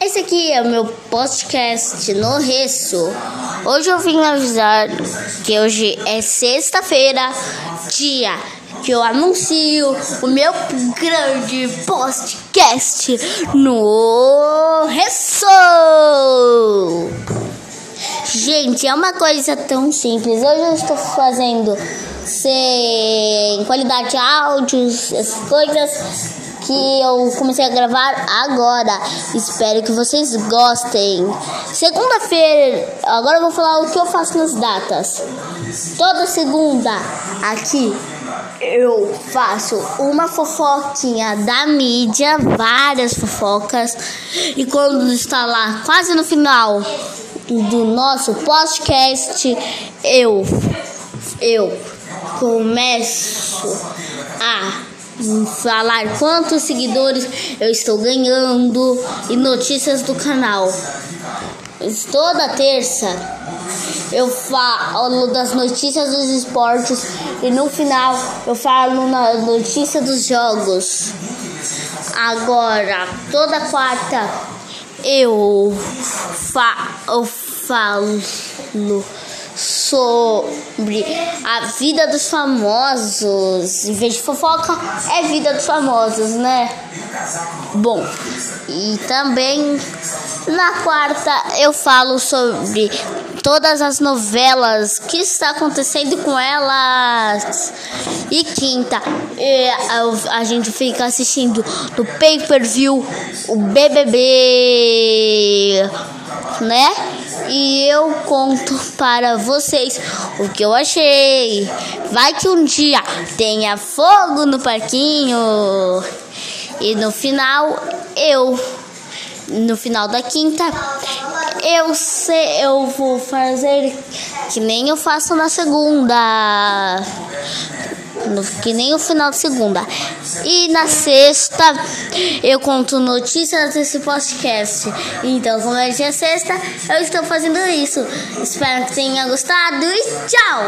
Esse aqui é o meu podcast no Reço. Hoje eu vim avisar que hoje é sexta-feira, dia que eu anuncio o meu grande podcast no Reço. Gente, é uma coisa tão simples. Hoje eu estou fazendo sem qualidade de áudios, essas coisas que eu comecei a gravar agora. Espero que vocês gostem. Segunda-feira, agora eu vou falar o que eu faço nas datas. Toda segunda, aqui, eu faço uma fofoquinha da mídia, várias fofocas. E quando está lá, quase no final do nosso podcast, eu, eu começo a falar quantos seguidores eu estou ganhando e notícias do canal. Toda terça eu falo das notícias dos esportes e no final eu falo na notícia dos jogos. Agora, toda quarta eu, fa eu falo sobre a vida dos famosos. Em vez de fofoca, é vida dos famosos, né? Bom, e também na quarta eu falo sobre todas as novelas que está acontecendo com elas. E quinta, a, a gente fica assistindo no pay-per-view o BBB, né? E eu conto para vocês o que eu achei. Vai que um dia tenha fogo no parquinho. E no final eu no final da quinta eu sei, eu vou fazer que nem eu faço na segunda que nem o final de segunda. E na sexta eu conto notícias desse podcast. Então, como é dia sexta, eu estou fazendo isso. Espero que tenha gostado e tchau!